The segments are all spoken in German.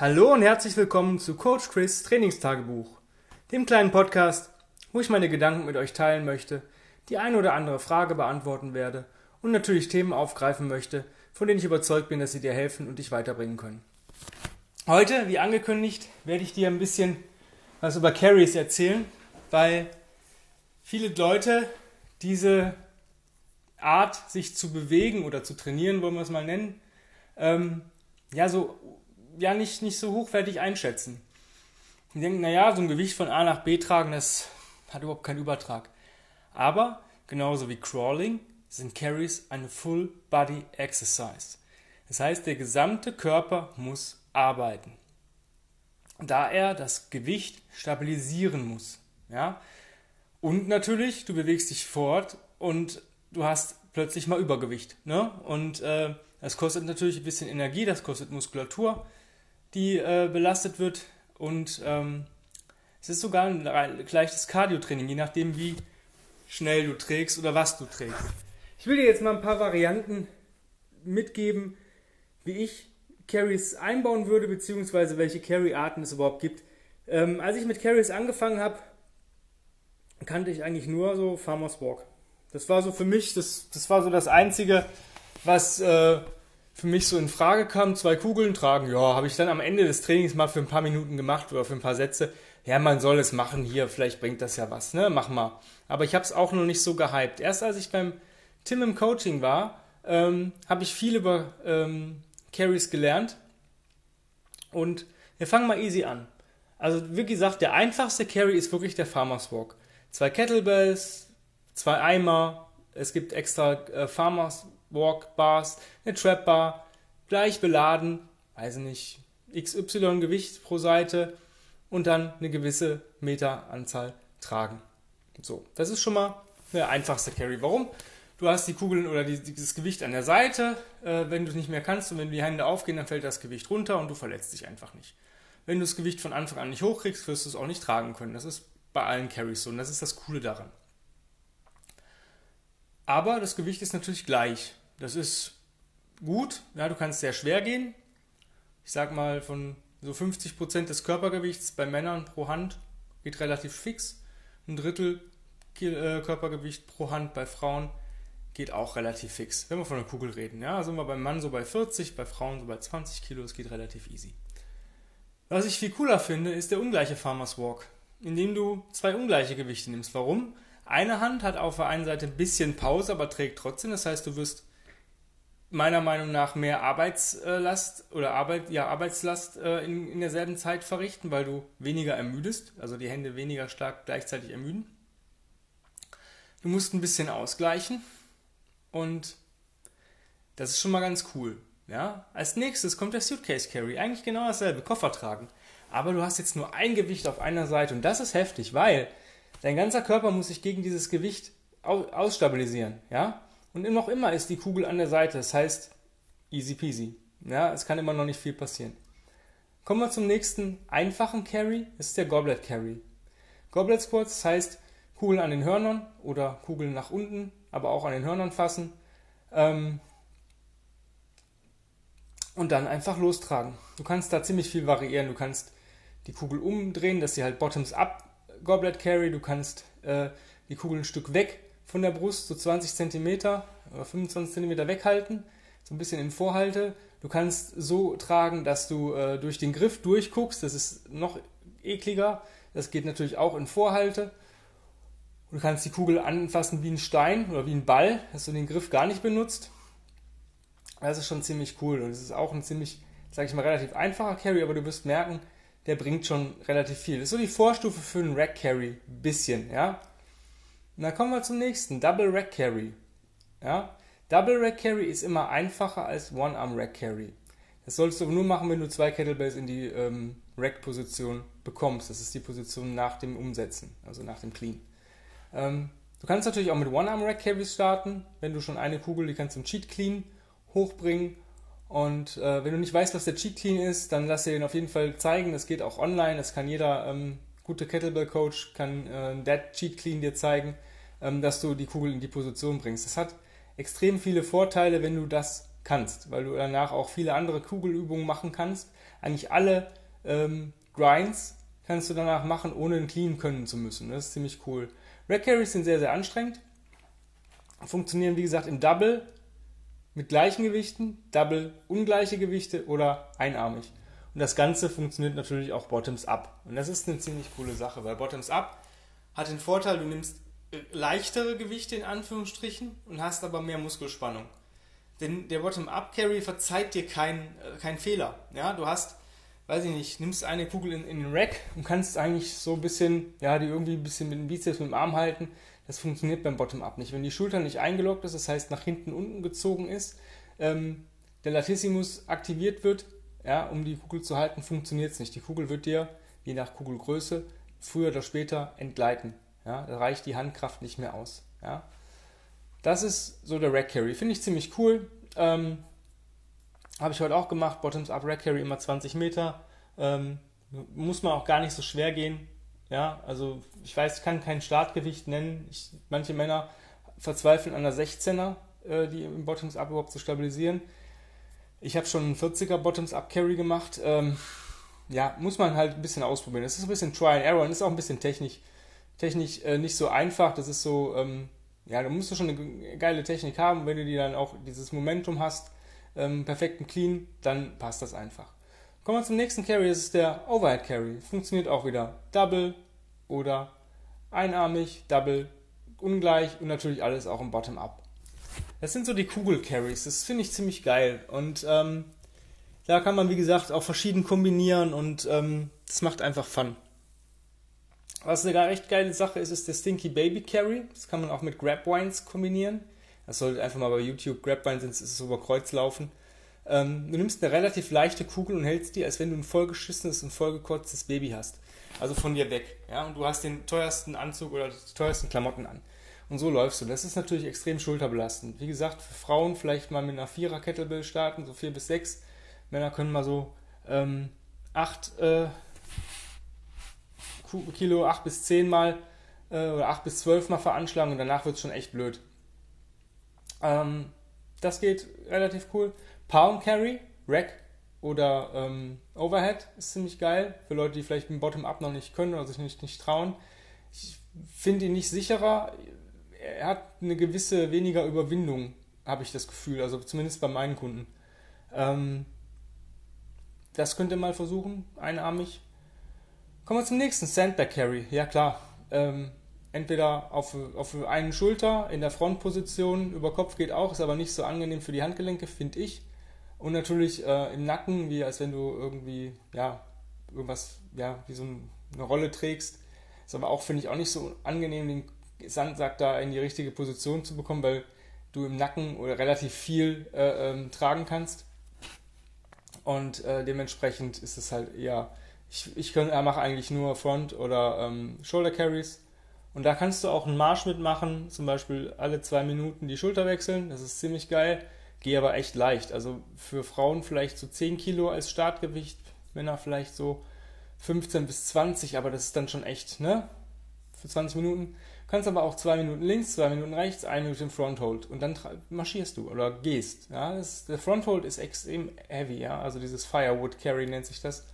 Hallo und herzlich willkommen zu Coach Chris Trainingstagebuch, dem kleinen Podcast, wo ich meine Gedanken mit euch teilen möchte, die eine oder andere Frage beantworten werde und natürlich Themen aufgreifen möchte, von denen ich überzeugt bin, dass sie dir helfen und dich weiterbringen können. Heute, wie angekündigt, werde ich dir ein bisschen was über Carries erzählen, weil viele Leute diese Art, sich zu bewegen oder zu trainieren, wollen wir es mal nennen, ähm, ja, so ja nicht, nicht so hochwertig einschätzen. Die denken, naja, so ein Gewicht von A nach B tragen, das hat überhaupt keinen Übertrag. Aber genauso wie Crawling sind Carries eine Full Body Exercise. Das heißt, der gesamte Körper muss arbeiten. Da er das Gewicht stabilisieren muss. Ja? Und natürlich, du bewegst dich fort und du hast plötzlich mal Übergewicht. Ne? Und äh, das kostet natürlich ein bisschen Energie, das kostet Muskulatur die äh, belastet wird. Und ähm, es ist sogar ein leichtes Cardio-Training, je nachdem, wie schnell du trägst oder was du trägst. Ich will dir jetzt mal ein paar Varianten mitgeben, wie ich Carries einbauen würde, beziehungsweise welche Carry-Arten es überhaupt gibt. Ähm, als ich mit Carries angefangen habe, kannte ich eigentlich nur so Farmers Walk. Das war so für mich, das, das war so das Einzige, was äh, für mich so in Frage kam, zwei Kugeln tragen, ja, habe ich dann am Ende des Trainings mal für ein paar Minuten gemacht oder für ein paar Sätze. Ja, man soll es machen hier, vielleicht bringt das ja was, ne? Mach mal. Aber ich habe es auch noch nicht so gehypt. Erst als ich beim Tim im Coaching war, ähm, habe ich viel über ähm, Carries gelernt. Und wir fangen mal easy an. Also wie gesagt, der einfachste Carry ist wirklich der Farmers Walk. Zwei Kettlebells, zwei Eimer, es gibt extra äh, Farmers Walk Bars, eine Trap Bar, gleich beladen, weiß nicht, XY Gewicht pro Seite und dann eine gewisse Meteranzahl tragen. So, das ist schon mal der einfachste Carry. Warum? Du hast die Kugeln oder die, dieses Gewicht an der Seite. Äh, wenn du es nicht mehr kannst und wenn die Hände aufgehen, dann fällt das Gewicht runter und du verletzt dich einfach nicht. Wenn du das Gewicht von Anfang an nicht hochkriegst, wirst du es auch nicht tragen können. Das ist bei allen Carries so und das ist das Coole daran. Aber das Gewicht ist natürlich gleich. Das ist gut. Ja, du kannst sehr schwer gehen. Ich sag mal, von so 50% des Körpergewichts bei Männern pro Hand geht relativ fix. Ein Drittel äh, Körpergewicht pro Hand bei Frauen geht auch relativ fix, wenn wir von der Kugel reden. Ja, sind wir beim Mann so bei 40, bei Frauen so bei 20 Kilo, es geht relativ easy. Was ich viel cooler finde, ist der ungleiche Farmers Walk, indem du zwei ungleiche Gewichte nimmst. Warum? Eine Hand hat auf der einen Seite ein bisschen Pause, aber trägt trotzdem. Das heißt, du wirst meiner Meinung nach mehr Arbeitslast oder Arbeit, ja, Arbeitslast äh, in, in derselben Zeit verrichten, weil du weniger ermüdest, also die Hände weniger stark gleichzeitig ermüden. Du musst ein bisschen ausgleichen und das ist schon mal ganz cool. Ja? Als nächstes kommt der Suitcase Carry, eigentlich genau dasselbe, Koffer tragen. Aber du hast jetzt nur ein Gewicht auf einer Seite und das ist heftig, weil dein ganzer Körper muss sich gegen dieses Gewicht ausstabilisieren. Ja? Und noch immer ist die Kugel an der Seite. Das heißt, easy peasy. Ja, es kann immer noch nicht viel passieren. Kommen wir zum nächsten einfachen Carry. Das ist der Goblet Carry. Goblet Squats das heißt Kugeln an den Hörnern oder Kugeln nach unten, aber auch an den Hörnern fassen. Ähm, und dann einfach lostragen. Du kannst da ziemlich viel variieren. Du kannst die Kugel umdrehen, dass sie halt bottoms up Goblet Carry. Du kannst äh, die Kugel ein Stück weg von der Brust, so 20 cm oder 25 cm weghalten, so ein bisschen in Vorhalte. Du kannst so tragen, dass du äh, durch den Griff durchguckst, das ist noch ekliger. Das geht natürlich auch in Vorhalte. Du kannst die Kugel anfassen wie ein Stein oder wie ein Ball, dass du den Griff gar nicht benutzt. Das ist schon ziemlich cool und es ist auch ein ziemlich, sage ich mal, relativ einfacher Carry, aber du wirst merken, der bringt schon relativ viel. Das ist so die Vorstufe für einen Rack Carry, bisschen, ja. Und dann kommen wir zum nächsten, Double Rack Carry. Ja? Double Rack Carry ist immer einfacher als One Arm Rack Carry. Das solltest du nur machen, wenn du zwei Kettlebells in die ähm, Rack-Position bekommst. Das ist die Position nach dem Umsetzen, also nach dem Clean. Ähm, du kannst natürlich auch mit One Arm Rack Carries starten, wenn du schon eine Kugel, die kannst du im Cheat Clean hochbringen. Und äh, wenn du nicht weißt, was der Cheat Clean ist, dann lass dir den auf jeden Fall zeigen. Das geht auch online. Das kann jeder ähm, gute Kettlebell Coach kann äh, Dead Cheat Clean dir zeigen ähm, dass du die Kugel in die Position bringst. Das hat extrem viele Vorteile, wenn du das kannst, weil du danach auch viele andere Kugelübungen machen kannst. eigentlich alle ähm, Grinds kannst du danach machen, ohne einen Clean können zu müssen. Das ist ziemlich cool. Rack Carries sind sehr, sehr anstrengend. Funktionieren, wie gesagt, im Double mit gleichen Gewichten, Double ungleiche Gewichte oder einarmig. Und das Ganze funktioniert natürlich auch Bottoms Up. Und das ist eine ziemlich coole Sache, weil Bottoms Up hat den Vorteil, du nimmst äh, leichtere Gewichte in Anführungsstrichen und hast aber mehr Muskelspannung. Denn der Bottom-Up-Carry verzeiht dir keinen äh, kein Fehler. Ja, du hast, weiß ich nicht, nimmst eine Kugel in, in den Rack und kannst eigentlich so ein bisschen, ja, die irgendwie ein bisschen mit dem Bizeps, mit dem Arm halten. Das funktioniert beim Bottom-Up nicht. Wenn die Schulter nicht eingeloggt ist, das heißt nach hinten unten gezogen ist, ähm, der Latissimus aktiviert wird, ja, um die Kugel zu halten, funktioniert es nicht. Die Kugel wird dir, je nach Kugelgröße, früher oder später entgleiten. Ja, da reicht die Handkraft nicht mehr aus. Ja. Das ist so der Rack Carry. Finde ich ziemlich cool. Ähm, Habe ich heute auch gemacht. Bottoms Up Rack Carry immer 20 Meter. Ähm, muss man auch gar nicht so schwer gehen. Ja, also ich weiß, ich kann kein Startgewicht nennen. Ich, manche Männer verzweifeln an der 16er, äh, die im Bottoms Up überhaupt zu stabilisieren. Ich habe schon einen 40er Bottoms Up Carry gemacht. Ähm, ja, muss man halt ein bisschen ausprobieren. Das ist ein bisschen Try and Error und ist auch ein bisschen technisch, technisch äh, nicht so einfach. Das ist so, ähm, ja, da musst du schon eine geile Technik haben. Wenn du die dann auch dieses Momentum hast, ähm, perfekten Clean, dann passt das einfach. Kommen wir zum nächsten Carry, das ist der Overhead Carry. Funktioniert auch wieder Double oder einarmig, Double, ungleich und natürlich alles auch im Bottom-Up. Das sind so die Kugel-Carries, das finde ich ziemlich geil. Und ähm, da kann man, wie gesagt, auch verschieden kombinieren und ähm, das macht einfach Fun. Was eine recht geile Sache ist, ist der Stinky Baby Carry. Das kann man auch mit Grab Wines kombinieren. Das sollte einfach mal bei YouTube Grab Wines ist über Kreuz laufen. Ähm, du nimmst eine relativ leichte Kugel und hältst die, als wenn du ein vollgeschissenes und vollgekotztes Baby hast. Also von dir weg. Ja? Und du hast den teuersten Anzug oder die teuersten Klamotten an. Und so läufst du. Das ist natürlich extrem schulterbelastend. Wie gesagt, für Frauen vielleicht mal mit einer Vierer Kettlebell starten, so vier bis sechs. Männer können mal so ähm, acht äh, Kilo 8 bis 10 Mal äh, oder 8 bis 12 Mal veranschlagen und danach wird es schon echt blöd. Ähm, das geht relativ cool. Palm Carry, Rack oder ähm, Overhead ist ziemlich geil. Für Leute, die vielleicht mit Bottom-Up noch nicht können oder sich nicht, nicht trauen. Ich finde ihn nicht sicherer. Er hat eine gewisse weniger Überwindung, habe ich das Gefühl. Also zumindest bei meinen Kunden. Ähm, das könnt ihr mal versuchen, einarmig. Kommen wir zum nächsten, Sandbag Carry. Ja klar, ähm, entweder auf, auf einen Schulter in der Frontposition, über Kopf geht auch, ist aber nicht so angenehm für die Handgelenke, finde ich. Und natürlich äh, im Nacken, wie als wenn du irgendwie, ja, irgendwas, ja, wie so eine Rolle trägst. Ist aber auch, finde ich, auch nicht so angenehm, den Sandsack da in die richtige Position zu bekommen, weil du im Nacken oder relativ viel äh, ähm, tragen kannst. Und äh, dementsprechend ist es halt eher ich, ich macht eigentlich nur Front- oder ähm, Shoulder Carries. Und da kannst du auch einen Marsch mitmachen, zum Beispiel alle zwei Minuten die Schulter wechseln. Das ist ziemlich geil. Gehe aber echt leicht. Also für Frauen vielleicht so 10 Kilo als Startgewicht, Männer vielleicht so 15 bis 20, aber das ist dann schon echt, ne? Für 20 Minuten. Kannst aber auch zwei Minuten links, zwei Minuten rechts, eine Minute im Fronthold und dann marschierst du oder gehst. Ja, das, der Fronthold ist extrem heavy, ja. Also dieses Firewood Carry nennt sich das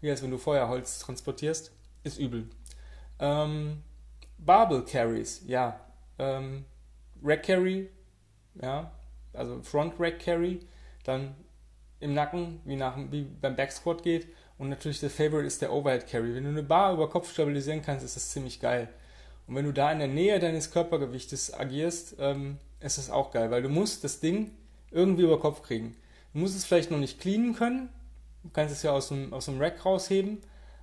wie als wenn du Feuerholz transportierst, ist übel. Ähm, Barbell Carries, ja. Ähm, Rack Carry, ja, also Front Rack Carry, dann im Nacken, wie, nach, wie beim Back Squat geht. Und natürlich der Favorite ist der Overhead Carry. Wenn du eine Bar über Kopf stabilisieren kannst, ist das ziemlich geil. Und wenn du da in der Nähe deines Körpergewichtes agierst, ähm, ist das auch geil, weil du musst das Ding irgendwie über Kopf kriegen. Du musst es vielleicht noch nicht cleanen können, Du kannst es ja aus dem, aus dem Rack rausheben,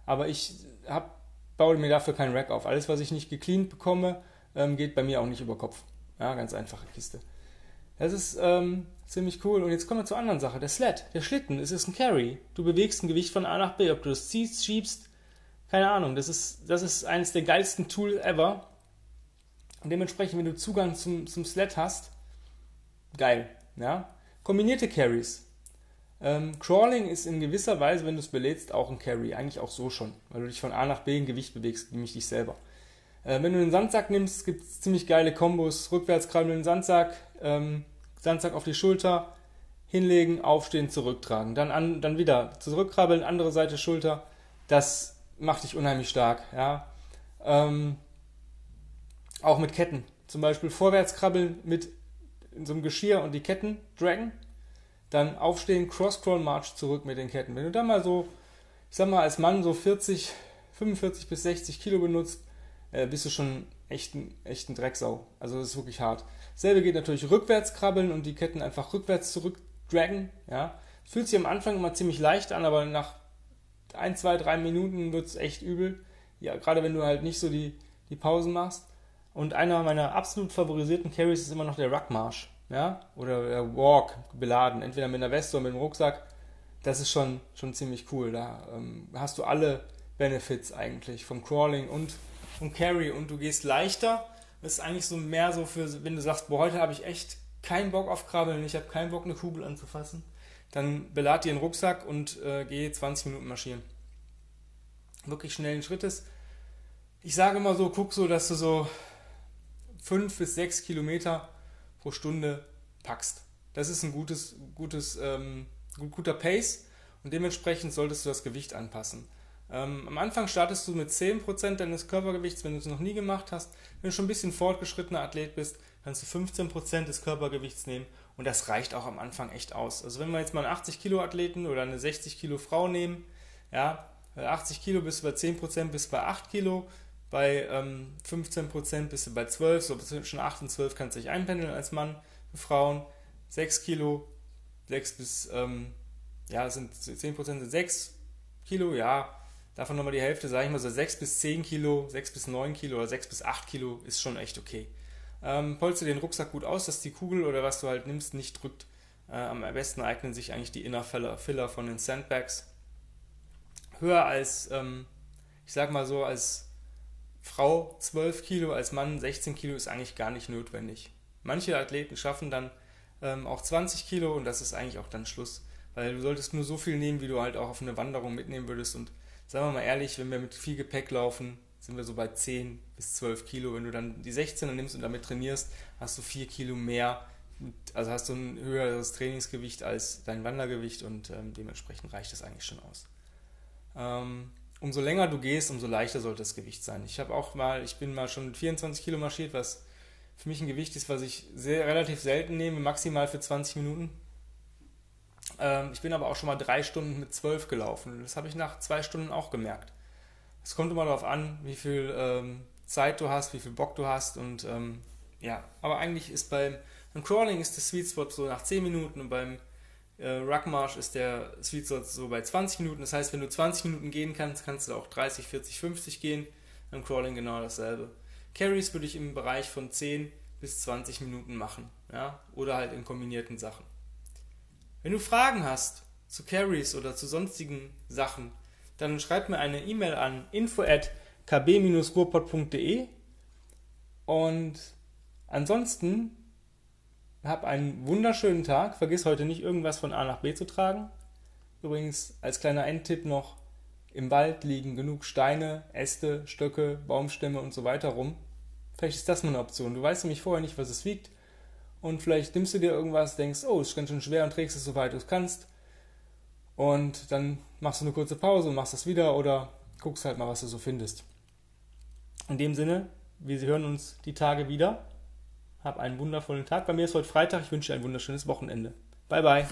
aber ich hab, baue mir dafür keinen Rack auf. Alles, was ich nicht gecleant bekomme, ähm, geht bei mir auch nicht über Kopf. Ja, ganz einfache Kiste. Das ist ähm, ziemlich cool. Und jetzt kommen wir zur anderen Sache. Der Sled, der Schlitten, es ist ein Carry. Du bewegst ein Gewicht von A nach B. Ob du das ziehst, schiebst, keine Ahnung. Das ist, das ist eines der geilsten Tools ever. Und dementsprechend, wenn du Zugang zum, zum Sled hast, geil. Ja? Kombinierte Carries. Ähm, Crawling ist in gewisser Weise, wenn du es belädst, auch ein Carry. Eigentlich auch so schon, weil du dich von A nach B in Gewicht bewegst, nämlich dich selber. Äh, wenn du einen Sandsack nimmst, gibt es ziemlich geile Kombos. Rückwärts krabbeln den Sandsack, ähm, Sandsack auf die Schulter, hinlegen, aufstehen, zurücktragen. Dann, an, dann wieder zurückkrabbeln, andere Seite Schulter. Das macht dich unheimlich stark. Ja. Ähm, auch mit Ketten. Zum Beispiel vorwärts krabbeln mit so einem Geschirr und die Ketten dragen. Dann aufstehen, Cross-Crawl-March zurück mit den Ketten. Wenn du dann mal so, ich sag mal, als Mann so 40, 45 bis 60 Kilo benutzt, äh, bist du schon echt ein, echt ein Drecksau. Also das ist wirklich hart. Selbe geht natürlich rückwärts krabbeln und die Ketten einfach rückwärts zurückdragen. Ja. Fühlt sich am Anfang immer ziemlich leicht an, aber nach ein, zwei, drei Minuten wird es echt übel. Ja, gerade wenn du halt nicht so die, die Pausen machst. Und einer meiner absolut favorisierten Carries ist immer noch der Ruckmarsch. Ja? Oder der Walk beladen, entweder mit einer Weste oder mit einem Rucksack. Das ist schon, schon ziemlich cool. Da ähm, hast du alle Benefits eigentlich vom Crawling und vom Carry und du gehst leichter. Das ist eigentlich so mehr so für, wenn du sagst, boah, heute habe ich echt keinen Bock auf Krabbeln, ich habe keinen Bock, eine Kugel anzufassen, dann belad dir einen Rucksack und äh, geh 20 Minuten marschieren. Wirklich schnellen Schrittes. Ich sage immer so, guck so, dass du so 5 bis 6 Kilometer pro Stunde packst. Das ist ein gutes, gutes, ähm, guter Pace und dementsprechend solltest du das Gewicht anpassen. Ähm, am Anfang startest du mit 10% deines Körpergewichts, wenn du es noch nie gemacht hast. Wenn du schon ein bisschen fortgeschrittener Athlet bist, kannst du 15% des Körpergewichts nehmen und das reicht auch am Anfang echt aus. Also wenn wir jetzt mal einen 80 Kilo Athleten oder eine 60 Kilo Frau nehmen, ja, bei 80 Kilo bist du bei 10% bis bei 8 Kilo, bei ähm, 15% bist du bei 12, so zwischen 8 und 12 kannst du dich einpendeln als Mann. Für Frauen 6 Kilo, 6 bis, ähm, ja, sind 10% sind 6 Kilo, ja, Davon nochmal die Hälfte, sage ich mal so 6 bis 10 Kilo, 6 bis 9 Kilo oder 6 bis 8 Kilo ist schon echt okay. Ähm, polster den Rucksack gut aus, dass die Kugel oder was du halt nimmst nicht drückt. Äh, am besten eignen sich eigentlich die Inner Filler von den Sandbags. Höher als, ähm, ich sag mal so, als Frau 12 Kilo, als Mann 16 Kilo ist eigentlich gar nicht notwendig. Manche Athleten schaffen dann ähm, auch 20 Kilo und das ist eigentlich auch dann Schluss. Weil du solltest nur so viel nehmen, wie du halt auch auf eine Wanderung mitnehmen würdest und sagen wir mal ehrlich, wenn wir mit viel Gepäck laufen, sind wir so bei 10 bis 12 Kilo. Wenn du dann die 16er nimmst und damit trainierst, hast du 4 Kilo mehr. Also hast du ein höheres Trainingsgewicht als dein Wandergewicht und ähm, dementsprechend reicht das eigentlich schon aus. Ähm, umso länger du gehst, umso leichter sollte das Gewicht sein. Ich habe auch mal, ich bin mal schon mit 24 Kilo marschiert, was für mich ein Gewicht ist, was ich sehr relativ selten nehme, maximal für 20 Minuten. Ähm, ich bin aber auch schon mal drei Stunden mit zwölf gelaufen. Das habe ich nach zwei Stunden auch gemerkt. Es kommt immer darauf an, wie viel ähm, Zeit du hast, wie viel Bock du hast und ähm, ja, aber eigentlich ist beim, beim, Crawling ist der Sweet Spot so nach 10 Minuten und beim äh, Ruckmarsch ist der Sweet Spot so bei 20 Minuten. Das heißt, wenn du 20 Minuten gehen kannst, kannst du auch 30, 40, 50 gehen. Beim Crawling genau dasselbe. Carries würde ich im Bereich von 10 bis 20 Minuten machen, ja, oder halt in kombinierten Sachen. Wenn du Fragen hast zu Carries oder zu sonstigen Sachen, dann schreib mir eine E-Mail an info at kb-ruhrpott.de und ansonsten hab einen wunderschönen Tag. Vergiss heute nicht irgendwas von A nach B zu tragen. Übrigens als kleiner Endtipp noch, im Wald liegen genug Steine, Äste, Stöcke, Baumstämme und so weiter rum. Vielleicht ist das mal eine Option. Du weißt nämlich vorher nicht, was es wiegt und vielleicht nimmst du dir irgendwas, denkst, oh, ist ganz schön schwer und trägst es so weit du es kannst. Und dann machst du eine kurze Pause und machst das wieder oder guckst halt mal, was du so findest. In dem Sinne, wir hören uns die Tage wieder. Hab einen wundervollen Tag. Bei mir ist heute Freitag. Ich wünsche dir ein wunderschönes Wochenende. Bye, bye.